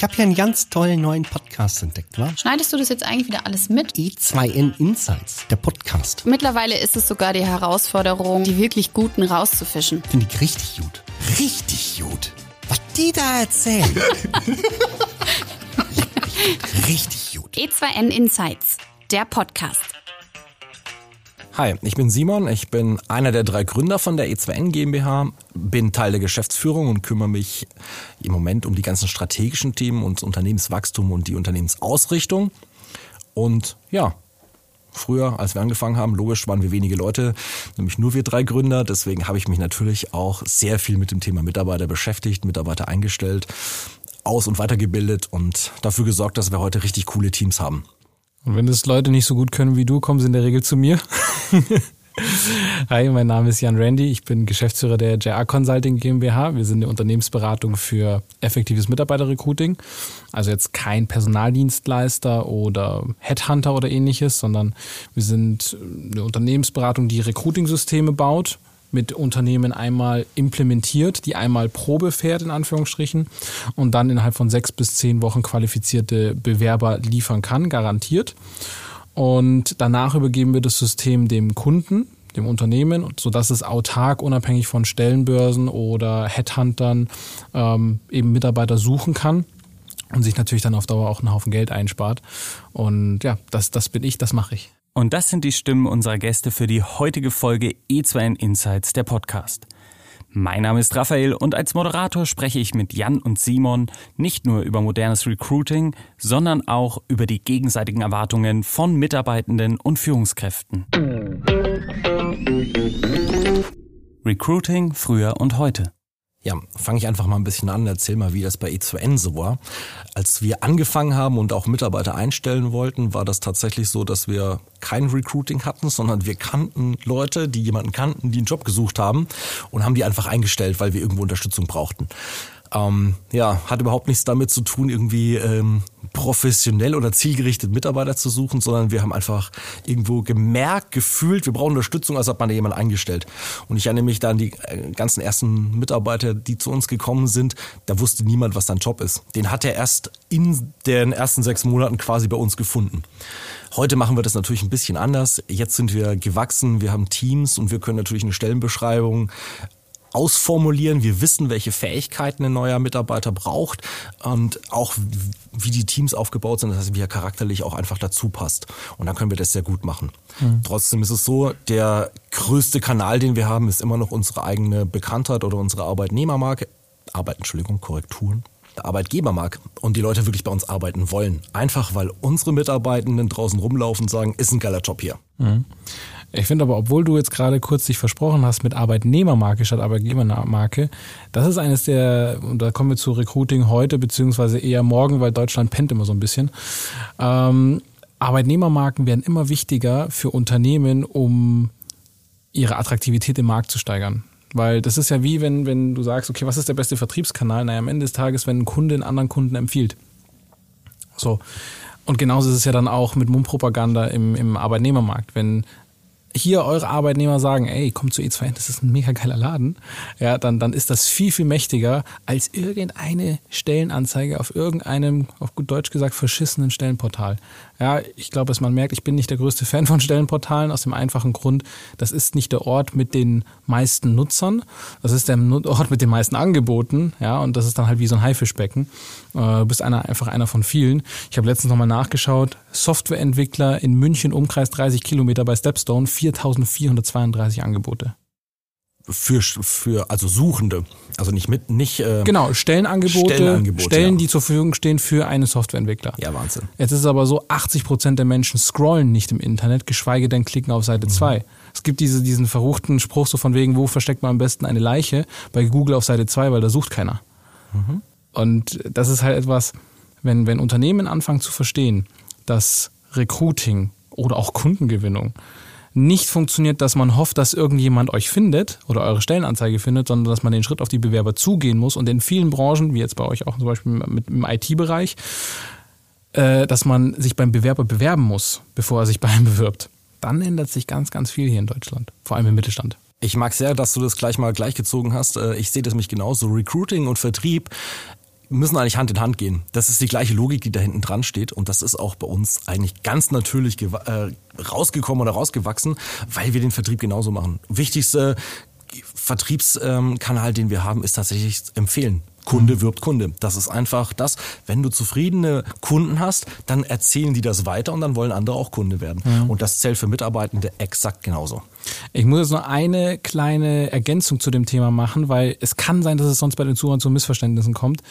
Ich habe hier einen ganz tollen neuen Podcast entdeckt, wa? Schneidest du das jetzt eigentlich wieder alles mit? E2N Insights, der Podcast. Mittlerweile ist es sogar die Herausforderung, die wirklich Guten rauszufischen. Finde ich richtig gut. Richtig gut. Was die da erzählen. richtig gut. E2N Insights, der Podcast. Hi, ich bin Simon, ich bin einer der drei Gründer von der E2N GmbH, bin Teil der Geschäftsführung und kümmere mich im Moment um die ganzen strategischen Themen und Unternehmenswachstum und die Unternehmensausrichtung. Und ja, früher, als wir angefangen haben, logisch waren wir wenige Leute, nämlich nur wir drei Gründer. Deswegen habe ich mich natürlich auch sehr viel mit dem Thema Mitarbeiter beschäftigt, Mitarbeiter eingestellt, aus- und weitergebildet und dafür gesorgt, dass wir heute richtig coole Teams haben. Und wenn das Leute nicht so gut können wie du, kommen sie in der Regel zu mir. Hi, mein Name ist Jan Randy. Ich bin Geschäftsführer der JR Consulting GmbH. Wir sind eine Unternehmensberatung für effektives Mitarbeiterrecruiting. Also jetzt kein Personaldienstleister oder Headhunter oder ähnliches, sondern wir sind eine Unternehmensberatung, die Recruiting-Systeme baut mit Unternehmen einmal implementiert, die einmal Probe fährt, in Anführungsstrichen, und dann innerhalb von sechs bis zehn Wochen qualifizierte Bewerber liefern kann, garantiert. Und danach übergeben wir das System dem Kunden, dem Unternehmen, sodass es autark, unabhängig von Stellenbörsen oder Headhuntern ähm, eben Mitarbeiter suchen kann und sich natürlich dann auf Dauer auch einen Haufen Geld einspart. Und ja, das, das bin ich, das mache ich. Und das sind die Stimmen unserer Gäste für die heutige Folge E2N Insights, der Podcast. Mein Name ist Raphael und als Moderator spreche ich mit Jan und Simon nicht nur über modernes Recruiting, sondern auch über die gegenseitigen Erwartungen von Mitarbeitenden und Führungskräften. Recruiting früher und heute. Ja, fange ich einfach mal ein bisschen an, erzähl mal, wie das bei E2N so war. Als wir angefangen haben und auch Mitarbeiter einstellen wollten, war das tatsächlich so, dass wir kein Recruiting hatten, sondern wir kannten Leute, die jemanden kannten, die einen Job gesucht haben und haben die einfach eingestellt, weil wir irgendwo Unterstützung brauchten. Ähm, ja, hat überhaupt nichts damit zu tun, irgendwie ähm, professionell oder zielgerichtet Mitarbeiter zu suchen, sondern wir haben einfach irgendwo gemerkt, gefühlt, wir brauchen Unterstützung, als hat man da jemanden eingestellt. Und ich erinnere mich da an die äh, ganzen ersten Mitarbeiter, die zu uns gekommen sind. Da wusste niemand, was sein Job ist. Den hat er erst in den ersten sechs Monaten quasi bei uns gefunden. Heute machen wir das natürlich ein bisschen anders. Jetzt sind wir gewachsen, wir haben Teams und wir können natürlich eine Stellenbeschreibung ausformulieren. Wir wissen, welche Fähigkeiten ein neuer Mitarbeiter braucht und auch wie die Teams aufgebaut sind, das heißt, wie er charakterlich auch einfach dazu passt. Und dann können wir das sehr gut machen. Mhm. Trotzdem ist es so, der größte Kanal, den wir haben, ist immer noch unsere eigene Bekanntheit oder unsere Arbeitnehmermarke. Arbeit, Entschuldigung, Korrekturen. Arbeitgebermarke und die Leute wirklich bei uns arbeiten wollen. Einfach weil unsere Mitarbeitenden draußen rumlaufen und sagen, ist ein geiler Job hier. Mhm. Ich finde aber, obwohl du jetzt gerade kurz dich versprochen hast mit Arbeitnehmermarke statt Arbeitgebermarke, das ist eines der, und da kommen wir zu Recruiting heute, beziehungsweise eher morgen, weil Deutschland pennt immer so ein bisschen. Ähm, Arbeitnehmermarken werden immer wichtiger für Unternehmen, um ihre Attraktivität im Markt zu steigern. Weil das ist ja wie, wenn, wenn du sagst, okay, was ist der beste Vertriebskanal? Naja, am Ende des Tages, wenn ein Kunde einen anderen Kunden empfiehlt. So. Und genauso ist es ja dann auch mit Mundpropaganda im, im Arbeitnehmermarkt. Wenn hier eure Arbeitnehmer sagen, ey, komm zu E2, das ist ein mega geiler Laden, ja, dann, dann ist das viel, viel mächtiger als irgendeine Stellenanzeige auf irgendeinem, auf gut Deutsch gesagt, verschissenen Stellenportal. Ja, ich glaube, dass man merkt, ich bin nicht der größte Fan von Stellenportalen aus dem einfachen Grund, das ist nicht der Ort mit den meisten Nutzern, das ist der Ort mit den meisten Angeboten, ja, und das ist dann halt wie so ein Haifischbecken. Äh, du bist einer, einfach einer von vielen. Ich habe letztens nochmal nachgeschaut, Softwareentwickler in München, Umkreis 30 Kilometer bei Stepstone, 4432 Angebote für für also Suchende, also nicht mit nicht äh, genau Stellenangebote, Stellenangebote Stellen, ja. die zur Verfügung stehen für einen Softwareentwickler. Ja Wahnsinn. Jetzt ist es aber so, 80 Prozent der Menschen scrollen nicht im Internet, geschweige denn klicken auf Seite 2. Mhm. Es gibt diese, diesen verruchten Spruch so von wegen, wo versteckt man am besten eine Leiche? Bei Google auf Seite 2, weil da sucht keiner. Mhm. Und das ist halt etwas, wenn wenn Unternehmen anfangen zu verstehen, dass Recruiting oder auch Kundengewinnung nicht funktioniert, dass man hofft, dass irgendjemand euch findet oder eure Stellenanzeige findet, sondern dass man den Schritt auf die Bewerber zugehen muss und in vielen Branchen, wie jetzt bei euch auch zum Beispiel mit im IT-Bereich, äh, dass man sich beim Bewerber bewerben muss, bevor er sich bei einem bewirbt. Dann ändert sich ganz, ganz viel hier in Deutschland, vor allem im Mittelstand. Ich mag sehr, dass du das gleich mal gleichgezogen hast. Äh, ich sehe das mich genauso. Recruiting und Vertrieb müssen eigentlich Hand in Hand gehen. Das ist die gleiche Logik, die da hinten dran steht. Und das ist auch bei uns eigentlich ganz natürlich äh, rausgekommen oder rausgewachsen, weil wir den Vertrieb genauso machen. Wichtigste Vertriebskanal, den wir haben, ist tatsächlich empfehlen. Kunde wirbt Kunde. Das ist einfach das. Wenn du zufriedene Kunden hast, dann erzählen die das weiter und dann wollen andere auch Kunde werden. Ja. Und das zählt für Mitarbeitende exakt genauso. Ich muss jetzt noch eine kleine Ergänzung zu dem Thema machen, weil es kann sein, dass es sonst bei den Zuhörern zu Missverständnissen kommt.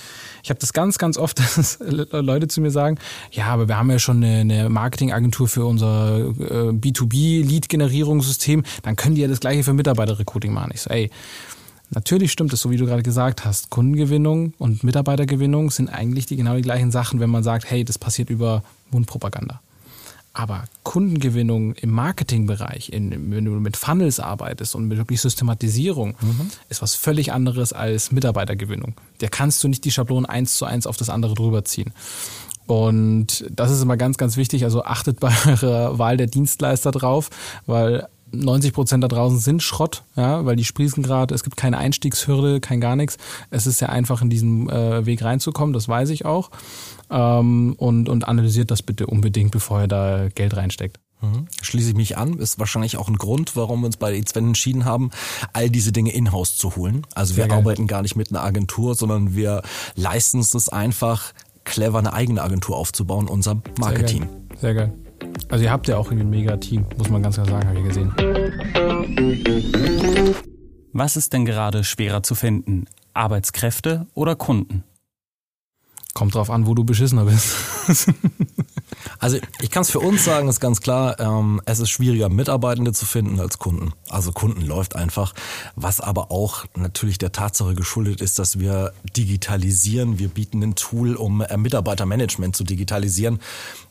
Ich habe das ganz, ganz oft, dass Leute zu mir sagen, ja, aber wir haben ja schon eine, Marketingagentur für unser äh, B2B-Lead-Generierungssystem, dann können die ja das gleiche für Mitarbeiter-Recruiting machen. Ich so, ey, Natürlich stimmt es, so wie du gerade gesagt hast. Kundengewinnung und Mitarbeitergewinnung sind eigentlich die genau die gleichen Sachen, wenn man sagt, hey, das passiert über Mundpropaganda. Aber Kundengewinnung im Marketingbereich, in, wenn du mit Funnels arbeitest und mit wirklich Systematisierung, mhm. ist was völlig anderes als Mitarbeitergewinnung. Der kannst du nicht die Schablonen eins zu eins auf das andere drüber ziehen. Und das ist immer ganz, ganz wichtig. Also achtet bei eurer Wahl der Dienstleister drauf, weil 90 Prozent da draußen sind Schrott, ja, weil die sprießen gerade, es gibt keine Einstiegshürde, kein gar nichts. Es ist ja einfach in diesen äh, Weg reinzukommen, das weiß ich auch. Ähm, und, und analysiert das bitte unbedingt, bevor ihr da Geld reinsteckt. Mhm. Schließe ich mich an, ist wahrscheinlich auch ein Grund, warum wir uns bei E2 entschieden haben, all diese Dinge in-house zu holen. Also Sehr wir geil. arbeiten gar nicht mit einer Agentur, sondern wir leisten es einfach, clever eine eigene Agentur aufzubauen, unser Marketing. Sehr geil. Sehr geil. Also ihr habt ja auch ein mega Team, muss man ganz klar sagen, habe ich gesehen. Was ist denn gerade schwerer zu finden? Arbeitskräfte oder Kunden? Kommt drauf an, wo du beschissener bist. Also ich kann es für uns sagen, ist ganz klar, ähm, es ist schwieriger, Mitarbeitende zu finden als Kunden. Also Kunden läuft einfach, was aber auch natürlich der Tatsache geschuldet ist, dass wir digitalisieren. Wir bieten ein Tool, um äh, Mitarbeitermanagement zu digitalisieren.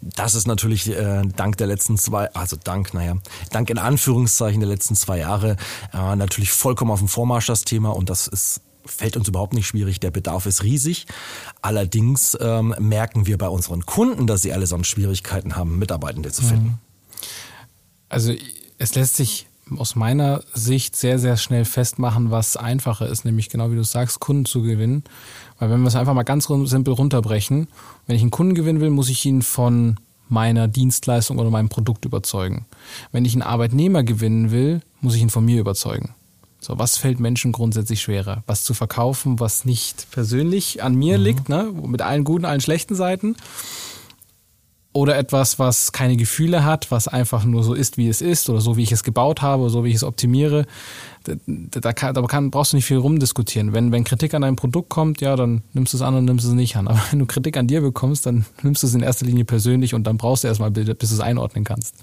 Das ist natürlich äh, dank der letzten zwei, also dank, naja, dank in Anführungszeichen der letzten zwei Jahre äh, natürlich vollkommen auf dem Vormarsch das Thema und das ist fällt uns überhaupt nicht schwierig. Der Bedarf ist riesig. Allerdings ähm, merken wir bei unseren Kunden, dass sie allesamt Schwierigkeiten haben, Mitarbeitende zu finden. Mhm. Also es lässt sich aus meiner Sicht sehr, sehr schnell festmachen, was einfacher ist, nämlich genau wie du sagst, Kunden zu gewinnen. Weil wenn wir es einfach mal ganz simpel runterbrechen, wenn ich einen Kunden gewinnen will, muss ich ihn von meiner Dienstleistung oder meinem Produkt überzeugen. Wenn ich einen Arbeitnehmer gewinnen will, muss ich ihn von mir überzeugen. So, was fällt Menschen grundsätzlich schwerer? Was zu verkaufen, was nicht persönlich an mir mhm. liegt, ne? mit allen guten, allen schlechten Seiten oder etwas, was keine Gefühle hat, was einfach nur so ist, wie es ist oder so, wie ich es gebaut habe, oder so, wie ich es optimiere. Da, kann, da kann, brauchst du nicht viel rumdiskutieren. Wenn, wenn Kritik an deinem Produkt kommt, ja, dann nimmst du es an und nimmst es nicht an. Aber wenn du Kritik an dir bekommst, dann nimmst du es in erster Linie persönlich und dann brauchst du erstmal, bis du es einordnen kannst.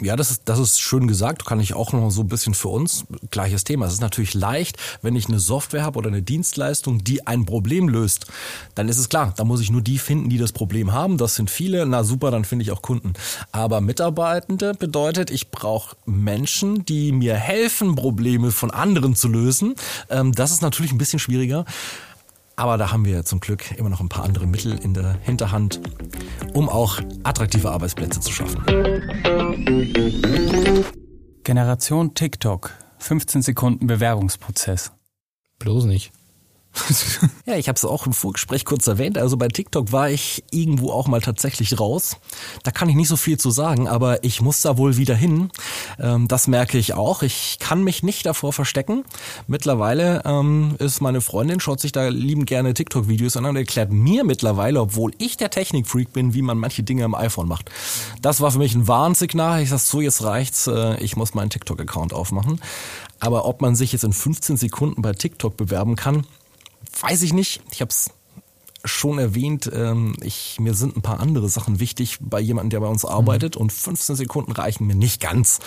Ja, das ist, das ist schön gesagt. Kann ich auch noch so ein bisschen für uns. Gleiches Thema. Es ist natürlich leicht, wenn ich eine Software habe oder eine Dienstleistung, die ein Problem löst, dann ist es klar, da muss ich nur die finden, die das Problem haben. Das sind viele. Na super, dann finde ich auch Kunden. Aber Mitarbeitende bedeutet, ich brauche Menschen, die mir helfen, Probleme von anderen zu lösen. Ähm, das ist natürlich ein bisschen schwieriger. Aber da haben wir zum Glück immer noch ein paar andere Mittel in der Hinterhand, um auch attraktive Arbeitsplätze zu schaffen. Generation TikTok. 15 Sekunden Bewerbungsprozess. Bloß nicht. ja, ich habe es auch im Vorgespräch kurz erwähnt. Also bei TikTok war ich irgendwo auch mal tatsächlich raus. Da kann ich nicht so viel zu sagen, aber ich muss da wohl wieder hin. Ähm, das merke ich auch. Ich kann mich nicht davor verstecken. Mittlerweile ähm, ist meine Freundin, schaut sich da liebend gerne TikTok-Videos an und erklärt mir mittlerweile, obwohl ich der Technikfreak bin, wie man manche Dinge am iPhone macht. Das war für mich ein Warnsignal. Ich sag so, jetzt reicht's. Äh, ich muss meinen TikTok-Account aufmachen. Aber ob man sich jetzt in 15 Sekunden bei TikTok bewerben kann, weiß ich nicht. Ich habe es schon erwähnt, ähm, ich, mir sind ein paar andere Sachen wichtig bei jemandem, der bei uns arbeitet mhm. und 15 Sekunden reichen mir nicht ganz,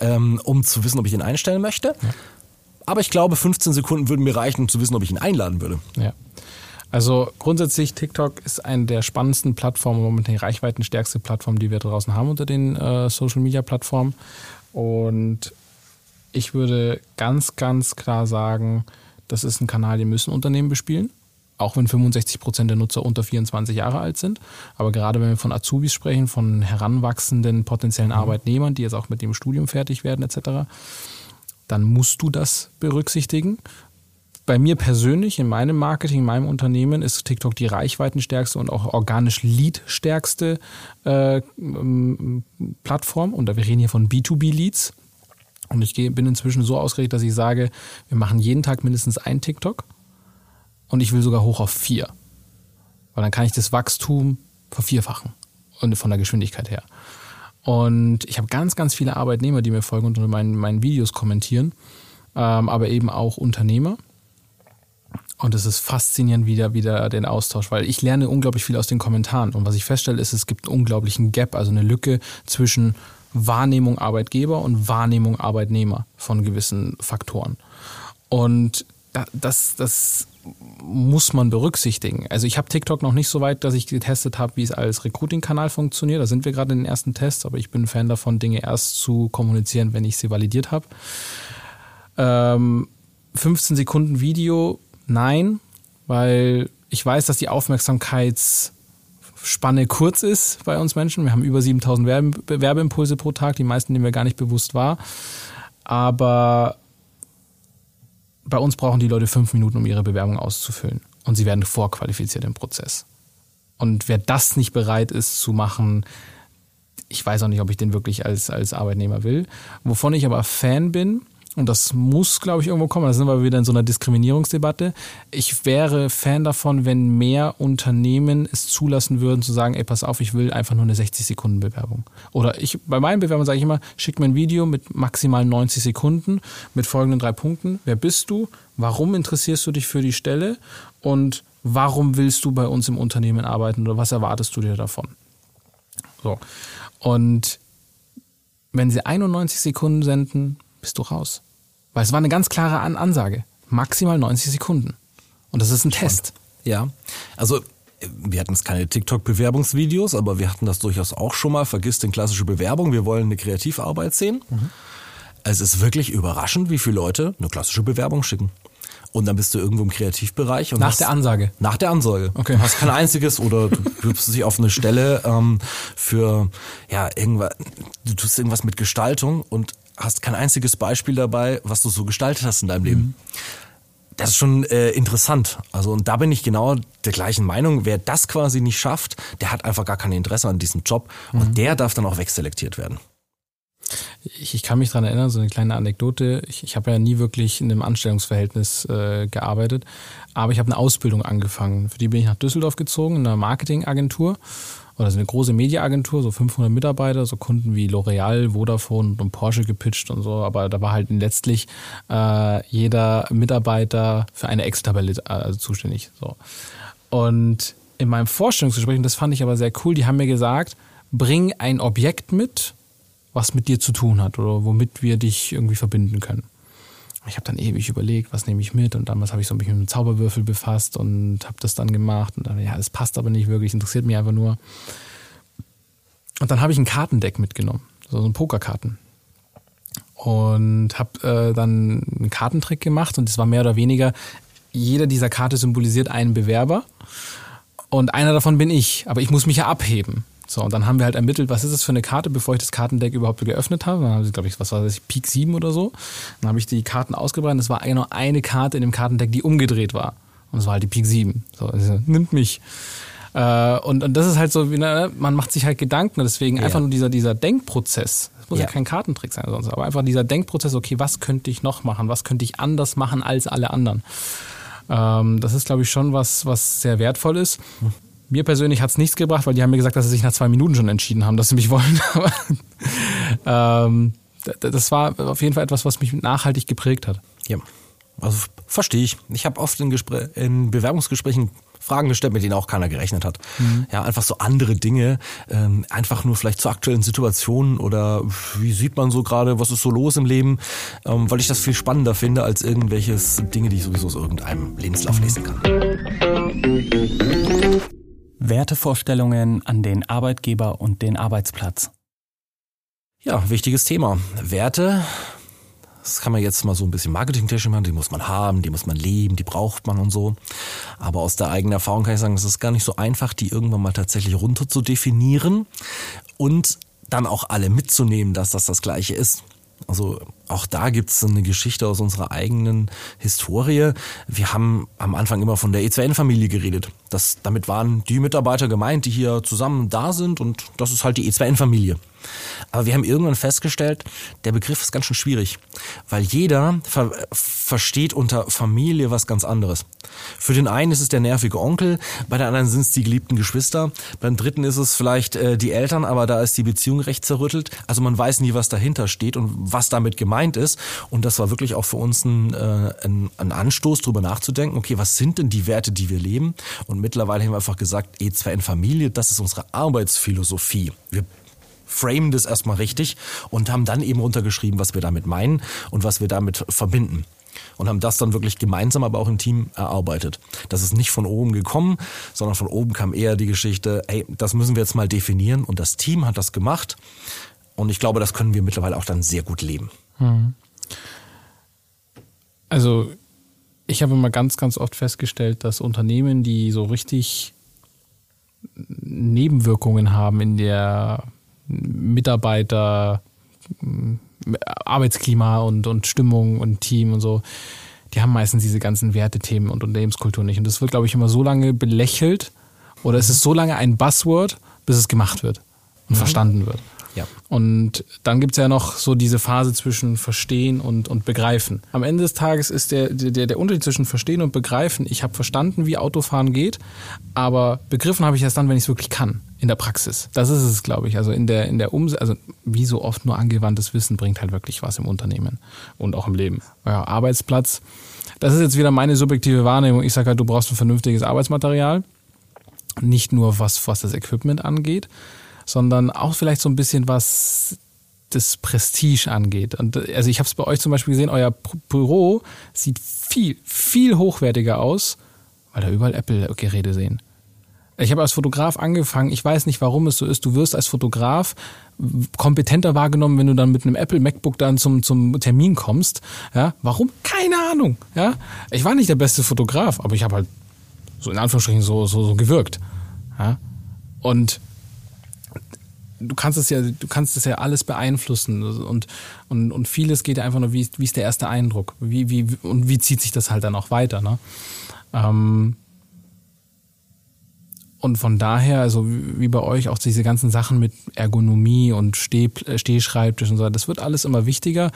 ähm, um zu wissen, ob ich ihn einstellen möchte. Ja. Aber ich glaube, 15 Sekunden würden mir reichen, um zu wissen, ob ich ihn einladen würde. Ja. Also grundsätzlich TikTok ist eine der spannendsten Plattformen, momentan die reichweitenstärkste Plattform, die wir draußen haben unter den äh, Social Media Plattformen. Und ich würde ganz, ganz klar sagen, das ist ein Kanal, den müssen Unternehmen bespielen. Auch wenn 65 Prozent der Nutzer unter 24 Jahre alt sind. Aber gerade wenn wir von Azubis sprechen, von heranwachsenden potenziellen mhm. Arbeitnehmern, die jetzt auch mit dem Studium fertig werden etc., dann musst du das berücksichtigen. bei mir persönlich, in meinem Marketing, in meinem Unternehmen, ist TikTok die reichweitenstärkste und auch organisch leadstärkste äh, Plattform. Und wir reden hier von B2B-Leads. Und ich bin inzwischen so ausgerichtet, dass ich sage, wir machen jeden Tag mindestens ein TikTok und ich will sogar hoch auf vier. Weil dann kann ich das Wachstum vervierfachen und von der Geschwindigkeit her. Und ich habe ganz, ganz viele Arbeitnehmer, die mir folgen und unter meinen, meinen Videos kommentieren, ähm, aber eben auch Unternehmer. Und es ist faszinierend wieder, wieder den Austausch, weil ich lerne unglaublich viel aus den Kommentaren. Und was ich feststelle, ist, es gibt einen unglaublichen Gap, also eine Lücke zwischen Wahrnehmung Arbeitgeber und Wahrnehmung Arbeitnehmer von gewissen Faktoren. Und das, das muss man berücksichtigen. Also ich habe TikTok noch nicht so weit, dass ich getestet habe, wie es als Recruiting-Kanal funktioniert. Da sind wir gerade in den ersten Tests, aber ich bin Fan davon, Dinge erst zu kommunizieren, wenn ich sie validiert habe. Ähm, 15 Sekunden Video, nein, weil ich weiß, dass die Aufmerksamkeitsspanne kurz ist bei uns Menschen. Wir haben über 7000 Werbeimpulse pro Tag, die meisten nehmen wir gar nicht bewusst wahr. Aber bei uns brauchen die Leute fünf Minuten, um ihre Bewerbung auszufüllen. Und sie werden vorqualifiziert im Prozess. Und wer das nicht bereit ist zu machen, ich weiß auch nicht, ob ich den wirklich als, als Arbeitnehmer will. Wovon ich aber Fan bin, und das muss, glaube ich, irgendwo kommen. Da sind wir wieder in so einer Diskriminierungsdebatte. Ich wäre Fan davon, wenn mehr Unternehmen es zulassen würden, zu sagen, ey, pass auf, ich will einfach nur eine 60-Sekunden-Bewerbung. Oder ich, bei meinen Bewerbungen sage ich immer, schick mir ein Video mit maximal 90 Sekunden mit folgenden drei Punkten. Wer bist du? Warum interessierst du dich für die Stelle? Und warum willst du bei uns im Unternehmen arbeiten? Oder was erwartest du dir davon? So. Und wenn sie 91 Sekunden senden, bist du raus. Weil es war eine ganz klare An Ansage. Maximal 90 Sekunden. Und das ist ein Test. Ja, also wir hatten jetzt keine TikTok-Bewerbungsvideos, aber wir hatten das durchaus auch schon mal. Vergiss den klassische Bewerbung, wir wollen eine Kreativarbeit sehen. Mhm. Es ist wirklich überraschend, wie viele Leute eine klassische Bewerbung schicken. Und dann bist du irgendwo im Kreativbereich. Und nach der Ansage? Nach der Ansage. Okay. Du hast kein einziges oder du bewirbst dich auf eine Stelle ähm, für, ja, irgendwas, du tust irgendwas mit Gestaltung und hast kein einziges Beispiel dabei, was du so gestaltet hast in deinem Leben. Mhm. Das ist schon äh, interessant. Also und da bin ich genau der gleichen Meinung. Wer das quasi nicht schafft, der hat einfach gar kein Interesse an diesem Job mhm. und der darf dann auch wegselektiert werden. Ich, ich kann mich dran erinnern, so eine kleine Anekdote. Ich, ich habe ja nie wirklich in einem Anstellungsverhältnis äh, gearbeitet, aber ich habe eine Ausbildung angefangen. Für die bin ich nach Düsseldorf gezogen, in einer Marketingagentur oder so eine große Mediaagentur, so 500 Mitarbeiter, so Kunden wie L'Oreal, Vodafone und Porsche gepitcht und so, aber da war halt letztlich äh, jeder Mitarbeiter für eine Excel-Tabelle also zuständig. So. Und in meinem Vorstellungsgespräch, und das fand ich aber sehr cool, die haben mir gesagt, bring ein Objekt mit, was mit dir zu tun hat oder womit wir dich irgendwie verbinden können. Ich habe dann ewig überlegt, was nehme ich mit und damals habe ich so mich mit einem Zauberwürfel befasst und habe das dann gemacht und dann, ja, das passt aber nicht wirklich, interessiert mich einfach nur. Und dann habe ich ein Kartendeck mitgenommen, so ein Pokerkarten. Und habe äh, dann einen Kartentrick gemacht und es war mehr oder weniger, jeder dieser Karte symbolisiert einen Bewerber und einer davon bin ich, aber ich muss mich ja abheben. So, und dann haben wir halt ermittelt, was ist das für eine Karte, bevor ich das Kartendeck überhaupt geöffnet habe. Dann haben sie, glaube ich, was war das, Peak 7 oder so. Dann habe ich die Karten ausgebreitet. Es war genau eine Karte in dem Kartendeck, die umgedreht war. Und es war halt die Peak 7. So, also, nimmt mich. Äh, und, und das ist halt so, wie, ne, man macht sich halt Gedanken. Deswegen ja. einfach nur dieser, dieser Denkprozess. Das muss ja. ja kein Kartentrick sein sonst. Aber einfach dieser Denkprozess, okay, was könnte ich noch machen? Was könnte ich anders machen als alle anderen? Ähm, das ist, glaube ich, schon was, was sehr wertvoll ist. Mir persönlich hat es nichts gebracht, weil die haben mir gesagt, dass sie sich nach zwei Minuten schon entschieden haben, dass sie mich wollen. ähm, das war auf jeden Fall etwas, was mich nachhaltig geprägt hat. Ja, also verstehe ich. Ich habe oft in, Gespr in Bewerbungsgesprächen Fragen gestellt, mit denen auch keiner gerechnet hat. Mhm. Ja, einfach so andere Dinge, ähm, einfach nur vielleicht zur aktuellen Situation oder wie sieht man so gerade, was ist so los im Leben, ähm, weil ich das viel spannender finde als irgendwelches Dinge, die ich sowieso aus irgendeinem Lebenslauf lesen kann. Wertevorstellungen an den Arbeitgeber und den Arbeitsplatz. Ja, wichtiges Thema. Werte, das kann man jetzt mal so ein bisschen marketingtechnisch machen, die muss man haben, die muss man leben, die braucht man und so. Aber aus der eigenen Erfahrung kann ich sagen, es ist gar nicht so einfach, die irgendwann mal tatsächlich runter zu definieren und dann auch alle mitzunehmen, dass das das Gleiche ist. Also auch da gibt's eine Geschichte aus unserer eigenen Historie. Wir haben am Anfang immer von der E2N-Familie geredet. Das, damit waren die Mitarbeiter gemeint, die hier zusammen da sind und das ist halt die E2N-Familie. Aber wir haben irgendwann festgestellt, der Begriff ist ganz schön schwierig, weil jeder ver versteht unter Familie was ganz anderes. Für den einen ist es der nervige Onkel, bei der anderen sind es die geliebten Geschwister, beim dritten ist es vielleicht äh, die Eltern, aber da ist die Beziehung recht zerrüttelt. Also man weiß nie, was dahinter steht und was damit gemeint ist. Und das war wirklich auch für uns ein, äh, ein, ein Anstoß, darüber nachzudenken, okay, was sind denn die Werte, die wir leben? Und mittlerweile haben wir einfach gesagt, E2 in Familie, das ist unsere Arbeitsphilosophie. Wir framen das erstmal richtig und haben dann eben runtergeschrieben, was wir damit meinen und was wir damit verbinden. Und haben das dann wirklich gemeinsam, aber auch im Team erarbeitet. Das ist nicht von oben gekommen, sondern von oben kam eher die Geschichte, hey, das müssen wir jetzt mal definieren. Und das Team hat das gemacht. Und ich glaube, das können wir mittlerweile auch dann sehr gut leben. Hm. Also ich habe immer ganz, ganz oft festgestellt, dass Unternehmen, die so richtig Nebenwirkungen haben in der Mitarbeiter, Arbeitsklima und, und Stimmung und Team und so, die haben meistens diese ganzen Wertethemen und Unternehmenskultur nicht. Und das wird, glaube ich, immer so lange belächelt oder es ist so lange ein Buzzword, bis es gemacht wird und mhm. verstanden wird. Ja. Und dann gibt's ja noch so diese Phase zwischen Verstehen und, und Begreifen. Am Ende des Tages ist der, der, der Unterschied zwischen Verstehen und Begreifen, ich habe verstanden, wie Autofahren geht, aber begriffen habe ich erst dann, wenn ich es wirklich kann, in der Praxis. Das ist es, glaube ich. Also in der, in der Umsetzung, also wie so oft nur angewandtes Wissen bringt halt wirklich was im Unternehmen und auch im Leben. Ja, Arbeitsplatz, das ist jetzt wieder meine subjektive Wahrnehmung. Ich sage halt, du brauchst ein vernünftiges Arbeitsmaterial. Nicht nur was, was das Equipment angeht, sondern auch vielleicht so ein bisschen was das Prestige angeht. Und also ich habe es bei euch zum Beispiel gesehen, euer Büro sieht viel, viel hochwertiger aus, weil da überall Apple-Geräte sehen. Ich habe als Fotograf angefangen, ich weiß nicht, warum es so ist. Du wirst als Fotograf kompetenter wahrgenommen, wenn du dann mit einem Apple MacBook dann zum, zum Termin kommst. Ja, warum? Keine Ahnung. Ja, ich war nicht der beste Fotograf, aber ich habe halt so in Anführungsstrichen so, so, so gewirkt. Ja, und du kannst es ja, du kannst es ja alles beeinflussen und, und, und vieles geht einfach nur, wie, wie ist der erste Eindruck? Wie, wie, und wie zieht sich das halt dann auch weiter, ne? Ähm, und von daher, also wie bei euch, auch diese ganzen Sachen mit Ergonomie und Steh, Stehschreibtisch und so, das wird alles immer wichtiger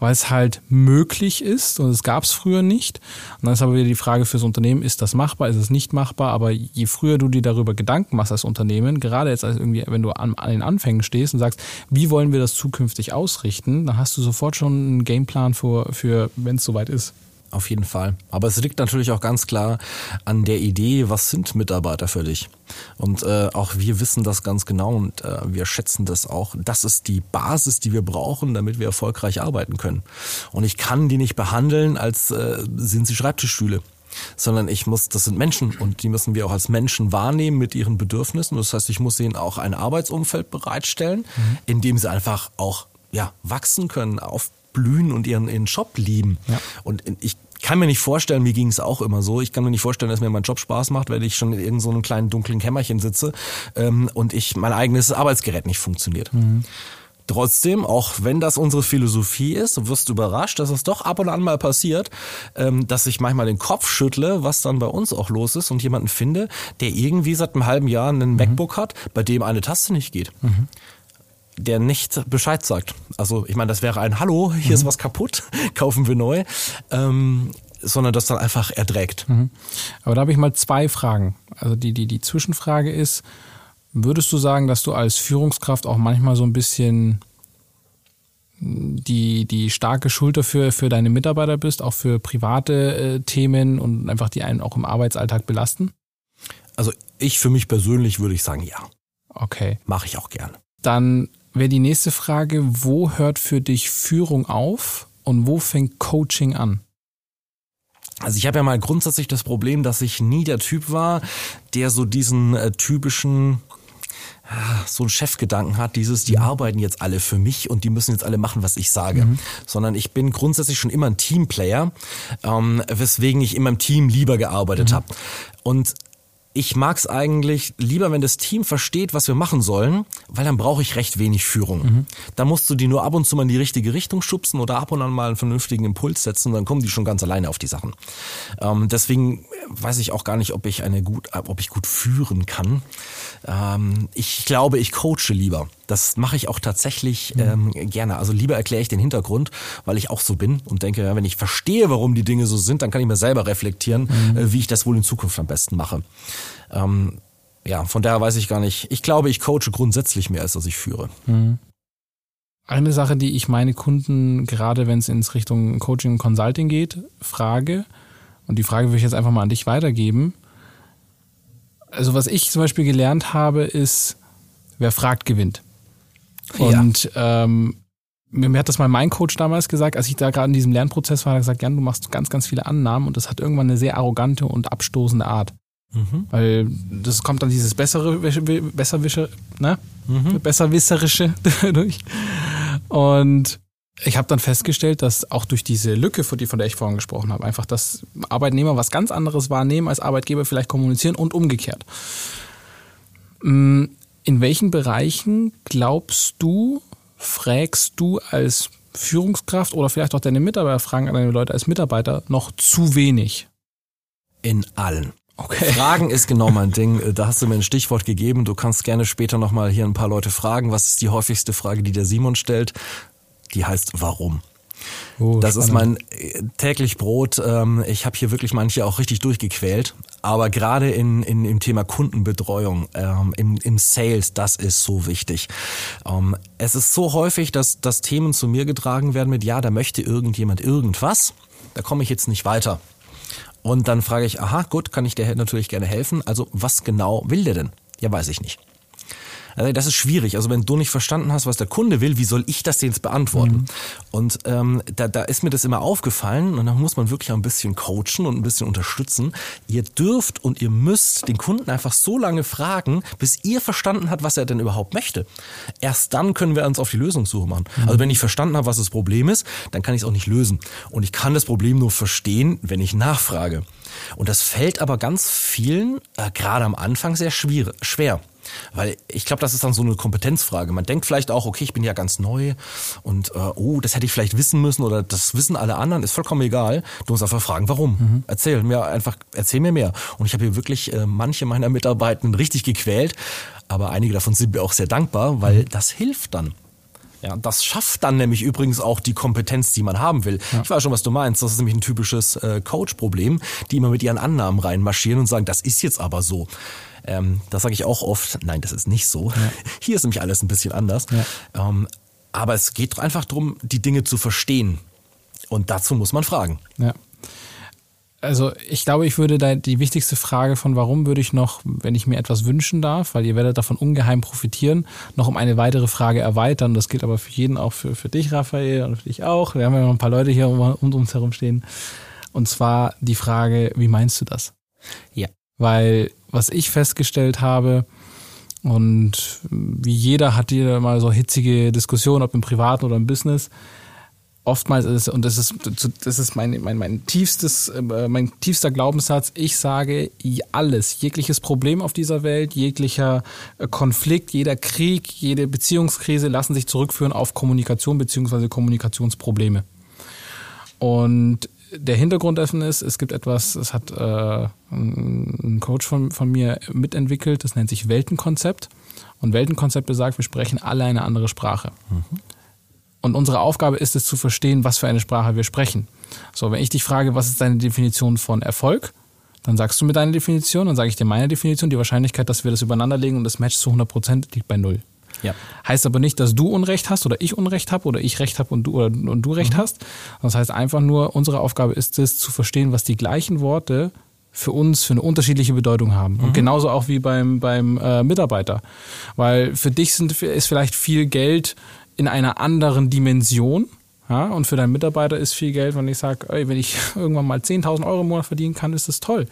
weil es halt möglich ist und es gab es früher nicht. Und dann ist aber wieder die Frage fürs Unternehmen, ist das machbar, ist es nicht machbar? Aber je früher du dir darüber Gedanken machst als Unternehmen, gerade jetzt als irgendwie, wenn du an, an den Anfängen stehst und sagst, wie wollen wir das zukünftig ausrichten, dann hast du sofort schon einen Gameplan für, für wenn es soweit ist. Auf jeden Fall. Aber es liegt natürlich auch ganz klar an der Idee, was sind Mitarbeiter für dich? Und äh, auch wir wissen das ganz genau und äh, wir schätzen das auch. Das ist die Basis, die wir brauchen, damit wir erfolgreich arbeiten können. Und ich kann die nicht behandeln, als äh, sind sie Schreibtischstühle sondern ich muss, das sind Menschen und die müssen wir auch als Menschen wahrnehmen mit ihren Bedürfnissen. Das heißt, ich muss ihnen auch ein Arbeitsumfeld bereitstellen, mhm. in dem sie einfach auch ja, wachsen können, aufblühen und ihren, ihren Job lieben. Ja. Und ich kann mir nicht vorstellen, mir ging es auch immer so. Ich kann mir nicht vorstellen, dass mir mein Job Spaß macht, wenn ich schon in irgendeinem so kleinen dunklen Kämmerchen sitze ähm, und ich mein eigenes Arbeitsgerät nicht funktioniert. Mhm. Trotzdem, auch wenn das unsere Philosophie ist, wirst du überrascht, dass es doch ab und an mal passiert, ähm, dass ich manchmal den Kopf schüttle, was dann bei uns auch los ist und jemanden finde, der irgendwie seit einem halben Jahr einen mhm. MacBook hat, bei dem eine Taste nicht geht. Mhm der nicht Bescheid sagt. Also ich meine, das wäre ein Hallo, hier mhm. ist was kaputt, kaufen wir neu, ähm, sondern das dann einfach erträgt. Mhm. Aber da habe ich mal zwei Fragen. Also die, die, die Zwischenfrage ist, würdest du sagen, dass du als Führungskraft auch manchmal so ein bisschen die, die starke Schulter für, für deine Mitarbeiter bist, auch für private äh, Themen und einfach die einen auch im Arbeitsalltag belasten? Also ich für mich persönlich würde ich sagen, ja. Okay. Mache ich auch gerne. Dann wäre die nächste Frage, wo hört für dich Führung auf und wo fängt Coaching an? Also ich habe ja mal grundsätzlich das Problem, dass ich nie der Typ war, der so diesen äh, typischen ah, so ein Chefgedanken hat, dieses, die mhm. arbeiten jetzt alle für mich und die müssen jetzt alle machen, was ich sage. Mhm. Sondern ich bin grundsätzlich schon immer ein Teamplayer, ähm, weswegen ich immer im Team lieber gearbeitet mhm. habe. Und ich mag es eigentlich lieber, wenn das Team versteht, was wir machen sollen, weil dann brauche ich recht wenig Führung. Mhm. Da musst du die nur ab und zu mal in die richtige Richtung schubsen oder ab und an mal einen vernünftigen Impuls setzen, dann kommen die schon ganz alleine auf die Sachen. Ähm, deswegen weiß ich auch gar nicht, ob ich eine gut, ob ich gut führen kann. Ähm, ich glaube, ich coache lieber. Das mache ich auch tatsächlich mhm. ähm, gerne. Also lieber erkläre ich den Hintergrund, weil ich auch so bin und denke, ja, wenn ich verstehe, warum die Dinge so sind, dann kann ich mir selber reflektieren, mhm. äh, wie ich das wohl in Zukunft am besten mache. Ähm, ja, von daher weiß ich gar nicht. Ich glaube, ich coache grundsätzlich mehr, als dass ich führe. Mhm. Eine Sache, die ich meine Kunden, gerade wenn es ins Richtung Coaching und Consulting geht, frage, und die Frage will ich jetzt einfach mal an dich weitergeben. Also was ich zum Beispiel gelernt habe, ist, wer fragt, gewinnt. Und ja. ähm, mir, hat das mal mein Coach damals gesagt, als ich da gerade in diesem Lernprozess war, hat er gesagt, Jan, du machst ganz, ganz viele Annahmen und das hat irgendwann eine sehr arrogante und abstoßende Art. Mhm. Weil das kommt dann dieses bessere, besserwische, ne? Mhm. besserwisserische durch. Und ich habe dann festgestellt, dass auch durch diese Lücke, von der ich vorhin gesprochen habe, einfach, dass Arbeitnehmer was ganz anderes wahrnehmen, als Arbeitgeber vielleicht kommunizieren und umgekehrt. Mm, in welchen Bereichen glaubst du, fragst du als Führungskraft oder vielleicht auch deine Mitarbeiter fragen deine Leute als Mitarbeiter noch zu wenig? In allen. Okay. Fragen ist genau mein Ding. Da hast du mir ein Stichwort gegeben. Du kannst gerne später nochmal hier ein paar Leute fragen. Was ist die häufigste Frage, die der Simon stellt? Die heißt Warum? Oh, das spannend. ist mein äh, täglich Brot. Ähm, ich habe hier wirklich manche auch richtig durchgequält. Aber gerade in, in, im Thema Kundenbetreuung, ähm, im, im Sales, das ist so wichtig. Ähm, es ist so häufig, dass, dass Themen zu mir getragen werden mit, ja, da möchte irgendjemand irgendwas. Da komme ich jetzt nicht weiter. Und dann frage ich, aha, gut, kann ich dir natürlich gerne helfen. Also was genau will der denn? Ja, weiß ich nicht. Also das ist schwierig. Also wenn du nicht verstanden hast, was der Kunde will, wie soll ich das jetzt beantworten? Mhm. Und ähm, da, da ist mir das immer aufgefallen und da muss man wirklich ein bisschen coachen und ein bisschen unterstützen. Ihr dürft und ihr müsst den Kunden einfach so lange fragen, bis ihr verstanden habt, was er denn überhaupt möchte. Erst dann können wir uns auf die Lösungssuche machen. Mhm. Also wenn ich verstanden habe, was das Problem ist, dann kann ich es auch nicht lösen. Und ich kann das Problem nur verstehen, wenn ich nachfrage. Und das fällt aber ganz vielen, äh, gerade am Anfang, sehr schwer. Weil ich glaube, das ist dann so eine Kompetenzfrage. Man denkt vielleicht auch, okay, ich bin ja ganz neu und äh, oh, das hätte ich vielleicht wissen müssen oder das wissen alle anderen, ist vollkommen egal. Du musst einfach fragen, warum. Mhm. Erzähl mir einfach, erzähl mir mehr. Und ich habe hier wirklich äh, manche meiner Mitarbeitenden richtig gequält, aber einige davon sind mir auch sehr dankbar, weil mhm. das hilft dann. Ja, das schafft dann nämlich übrigens auch die Kompetenz, die man haben will. Ja. Ich weiß schon, was du meinst. Das ist nämlich ein typisches äh, Coach-Problem, die immer mit ihren Annahmen reinmarschieren und sagen, das ist jetzt aber so. Ähm, das sage ich auch oft. Nein, das ist nicht so. Ja. Hier ist nämlich alles ein bisschen anders. Ja. Ähm, aber es geht einfach darum, die Dinge zu verstehen. Und dazu muss man fragen. Ja. Also ich glaube, ich würde da die wichtigste Frage von warum würde ich noch, wenn ich mir etwas wünschen darf, weil ihr werdet davon ungeheim profitieren, noch um eine weitere Frage erweitern. Das gilt aber für jeden, auch für, für dich, Raphael, und für dich auch. Wir haben ja noch ein paar Leute hier um, um uns herum stehen. Und zwar die Frage, wie meinst du das? Ja. Weil was ich festgestellt habe, und wie jeder hat hier mal so hitzige Diskussionen, ob im Privaten oder im Business. Oftmals ist und das ist, das ist mein, mein, mein tiefstes, äh, mein tiefster Glaubenssatz. Ich sage, alles, jegliches Problem auf dieser Welt, jeglicher äh, Konflikt, jeder Krieg, jede Beziehungskrise lassen sich zurückführen auf Kommunikation beziehungsweise Kommunikationsprobleme. Und der Hintergrund dessen ist, es gibt etwas, das hat äh, ein Coach von, von mir mitentwickelt, das nennt sich Weltenkonzept. Und Weltenkonzept besagt, wir sprechen alle eine andere Sprache. Mhm. Und unsere Aufgabe ist es zu verstehen, was für eine Sprache wir sprechen. So, wenn ich dich frage, was ist deine Definition von Erfolg, dann sagst du mir deine Definition, dann sage ich dir meine Definition. Die Wahrscheinlichkeit, dass wir das übereinanderlegen und das Match zu 100 Prozent liegt bei null. Ja. Heißt aber nicht, dass du Unrecht hast oder ich Unrecht habe oder ich Recht habe und du oder und du Recht mhm. hast. Das heißt einfach nur, unsere Aufgabe ist es, zu verstehen, was die gleichen Worte für uns für eine unterschiedliche Bedeutung haben. Mhm. Und genauso auch wie beim, beim äh, Mitarbeiter. Weil für dich sind, ist vielleicht viel Geld in einer anderen Dimension. Ja, und für deinen Mitarbeiter ist viel Geld, wenn ich sage, wenn ich irgendwann mal 10.000 Euro im Monat verdienen kann, ist das toll.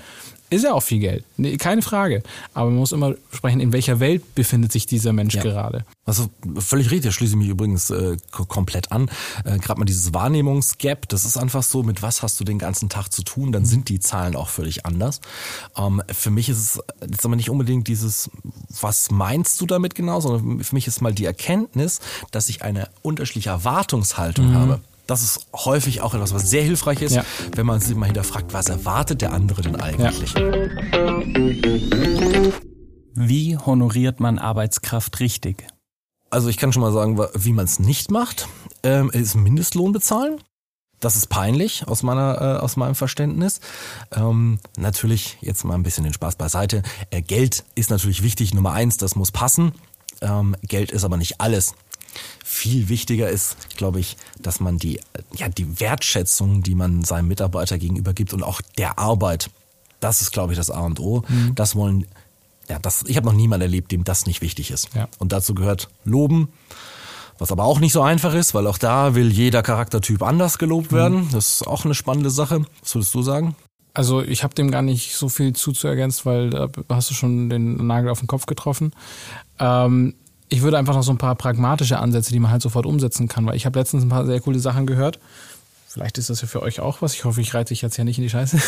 Ist ja auch viel Geld, nee, keine Frage. Aber man muss immer sprechen, in welcher Welt befindet sich dieser Mensch ja. gerade. Also völlig richtig, da schließe ich mich übrigens äh, komplett an. Äh, Gerade mal dieses Wahrnehmungsgap, das ist einfach so, mit was hast du den ganzen Tag zu tun, dann sind die Zahlen auch völlig anders. Ähm, für mich ist es jetzt aber nicht unbedingt dieses, was meinst du damit genau, sondern für mich ist mal die Erkenntnis, dass ich eine unterschiedliche Erwartungshaltung mhm. habe das ist häufig auch etwas, was sehr hilfreich ist, ja. wenn man sich mal hinterfragt, was erwartet der andere denn eigentlich? Ja. Wie honoriert man Arbeitskraft richtig? Also ich kann schon mal sagen, wie man es nicht macht, ähm, ist Mindestlohn bezahlen. Das ist peinlich aus meiner äh, aus meinem Verständnis. Ähm, natürlich jetzt mal ein bisschen den Spaß beiseite. Äh, Geld ist natürlich wichtig, Nummer eins, das muss passen. Ähm, Geld ist aber nicht alles. Viel wichtiger ist, glaube ich, dass man die, ja, die Wertschätzung, die man seinem Mitarbeiter gegenüber gibt und auch der Arbeit, das ist, glaube ich, das A und O. Mhm. Das wollen, ja, das, ich habe noch niemanden erlebt, dem das nicht wichtig ist. Ja. Und dazu gehört Loben, was aber auch nicht so einfach ist, weil auch da will jeder Charaktertyp anders gelobt mhm. werden. Das ist auch eine spannende Sache. Was würdest du sagen? Also ich habe dem gar nicht so viel zuzuergänzt, weil da hast du schon den Nagel auf den Kopf getroffen. Ähm, ich würde einfach noch so ein paar pragmatische Ansätze, die man halt sofort umsetzen kann, weil ich habe letztens ein paar sehr coole Sachen gehört. Vielleicht ist das ja für euch auch was. Ich hoffe, ich reite dich jetzt ja nicht in die Scheiße.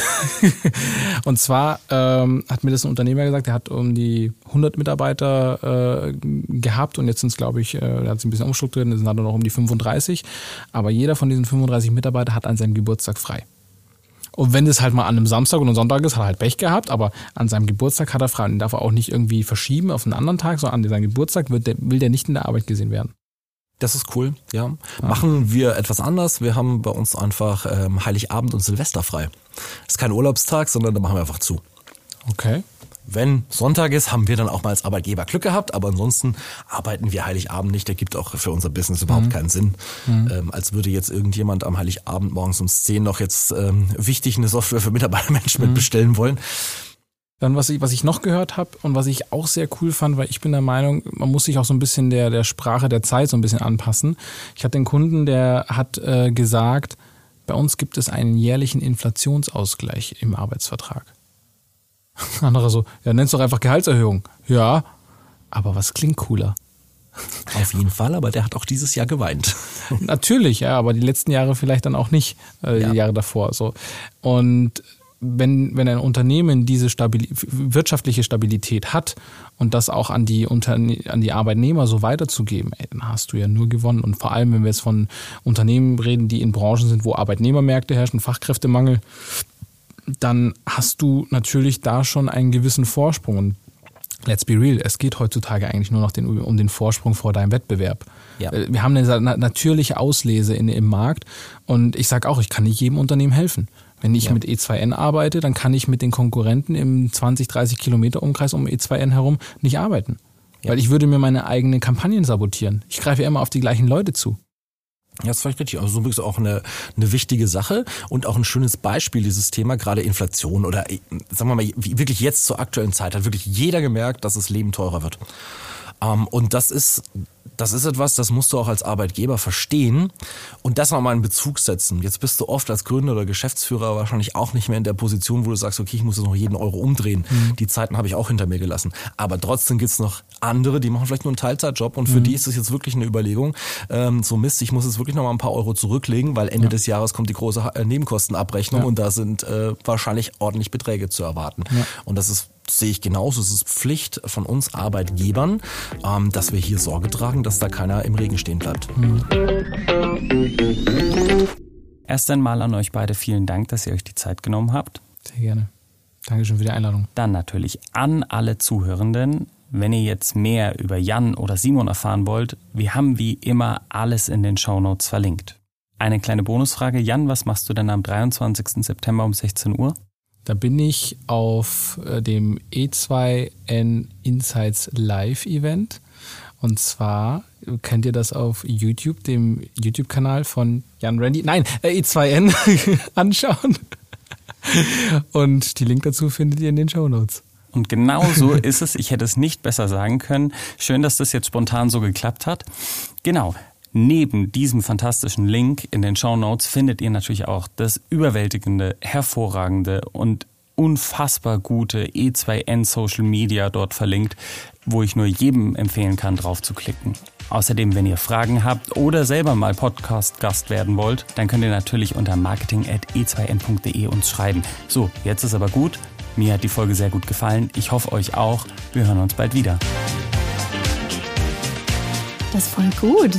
und zwar ähm, hat mir das ein Unternehmer gesagt, der hat um die 100 Mitarbeiter äh, gehabt und jetzt sind es, glaube ich, äh, der hat sich ein bisschen umstrukturiert, sind nur noch um die 35. Aber jeder von diesen 35 Mitarbeitern hat an seinem Geburtstag frei. Und wenn es halt mal an einem Samstag und einem Sonntag ist, hat er halt Pech gehabt, aber an seinem Geburtstag hat er frei. Und den darf er auch nicht irgendwie verschieben auf einen anderen Tag, sondern an seinem Geburtstag wird der, will der nicht in der Arbeit gesehen werden. Das ist cool, ja. ja. Machen wir etwas anders. Wir haben bei uns einfach ähm, Heiligabend und Silvester frei. Das ist kein Urlaubstag, sondern da machen wir einfach zu. Okay. Wenn Sonntag ist, haben wir dann auch mal als Arbeitgeber Glück gehabt, aber ansonsten arbeiten wir Heiligabend nicht. Der gibt auch für unser Business überhaupt mhm. keinen Sinn. Mhm. Ähm, als würde jetzt irgendjemand am Heiligabend morgens um 10 noch jetzt ähm, wichtig eine Software für Mitarbeitermanagement mhm. bestellen wollen. Dann, was ich, was ich noch gehört habe und was ich auch sehr cool fand, weil ich bin der Meinung, man muss sich auch so ein bisschen der, der Sprache der Zeit so ein bisschen anpassen. Ich hatte einen Kunden, der hat äh, gesagt, bei uns gibt es einen jährlichen Inflationsausgleich im Arbeitsvertrag. Andere so, ja, nenn's doch einfach Gehaltserhöhung. Ja, aber was klingt cooler? Auf jeden Fall, aber der hat auch dieses Jahr geweint. Natürlich, ja, aber die letzten Jahre vielleicht dann auch nicht, äh, ja. die Jahre davor. So. Und wenn, wenn ein Unternehmen diese Stabil wirtschaftliche Stabilität hat und das auch an die, Unterne an die Arbeitnehmer so weiterzugeben, ey, dann hast du ja nur gewonnen. Und vor allem, wenn wir jetzt von Unternehmen reden, die in Branchen sind, wo Arbeitnehmermärkte herrschen, Fachkräftemangel, dann hast du natürlich da schon einen gewissen Vorsprung. Und let's be real, es geht heutzutage eigentlich nur noch den, um den Vorsprung vor deinem Wettbewerb. Ja. Äh, wir haben eine natürliche Auslese in, im Markt und ich sage auch, ich kann nicht jedem Unternehmen helfen. Wenn ich ja. mit E2N arbeite, dann kann ich mit den Konkurrenten im 20, 30 Kilometer Umkreis um E2N herum nicht arbeiten. Ja. Weil ich würde mir meine eigenen Kampagnen sabotieren. Ich greife ja immer auf die gleichen Leute zu. Ja, das ist vielleicht richtig. Also so wirklich auch eine, eine wichtige Sache und auch ein schönes Beispiel dieses Thema, gerade Inflation oder sagen wir mal, wirklich jetzt zur aktuellen Zeit hat wirklich jeder gemerkt, dass das Leben teurer wird. Ähm, und das ist das ist etwas, das musst du auch als Arbeitgeber verstehen und das nochmal in Bezug setzen. Jetzt bist du oft als Gründer oder Geschäftsführer wahrscheinlich auch nicht mehr in der Position, wo du sagst, okay, ich muss jetzt noch jeden Euro umdrehen. Mhm. Die Zeiten habe ich auch hinter mir gelassen. Aber trotzdem gibt's noch andere, die machen vielleicht nur einen Teilzeitjob und für mhm. die ist es jetzt wirklich eine Überlegung, ähm, so Mist, ich muss jetzt wirklich nochmal ein paar Euro zurücklegen, weil Ende ja. des Jahres kommt die große äh, Nebenkostenabrechnung ja. und da sind äh, wahrscheinlich ordentlich Beträge zu erwarten. Ja. Und das ist sehe ich genauso. Es ist Pflicht von uns Arbeitgebern, ähm, dass wir hier Sorge tragen, dass da keiner im Regen stehen bleibt. Mhm. Erst einmal an euch beide vielen Dank, dass ihr euch die Zeit genommen habt. Sehr gerne. Dankeschön für die Einladung. Dann natürlich an alle Zuhörenden. Wenn ihr jetzt mehr über Jan oder Simon erfahren wollt, wir haben wie immer alles in den Shownotes verlinkt. Eine kleine Bonusfrage. Jan, was machst du denn am 23. September um 16 Uhr? Da bin ich auf äh, dem E2N Insights Live Event. Und zwar könnt ihr das auf YouTube, dem YouTube-Kanal von Jan Randy, nein, äh, E2N anschauen. Und die Link dazu findet ihr in den Show Notes. Und genau so ist es. Ich hätte es nicht besser sagen können. Schön, dass das jetzt spontan so geklappt hat. Genau. Neben diesem fantastischen Link in den Show Notes findet ihr natürlich auch das überwältigende, hervorragende und unfassbar gute E2N Social Media dort verlinkt, wo ich nur jedem empfehlen kann, drauf zu klicken. Außerdem, wenn ihr Fragen habt oder selber mal Podcast-Gast werden wollt, dann könnt ihr natürlich unter marketing.e2n.de uns schreiben. So, jetzt ist aber gut. Mir hat die Folge sehr gut gefallen. Ich hoffe euch auch. Wir hören uns bald wieder. Das ist voll gut.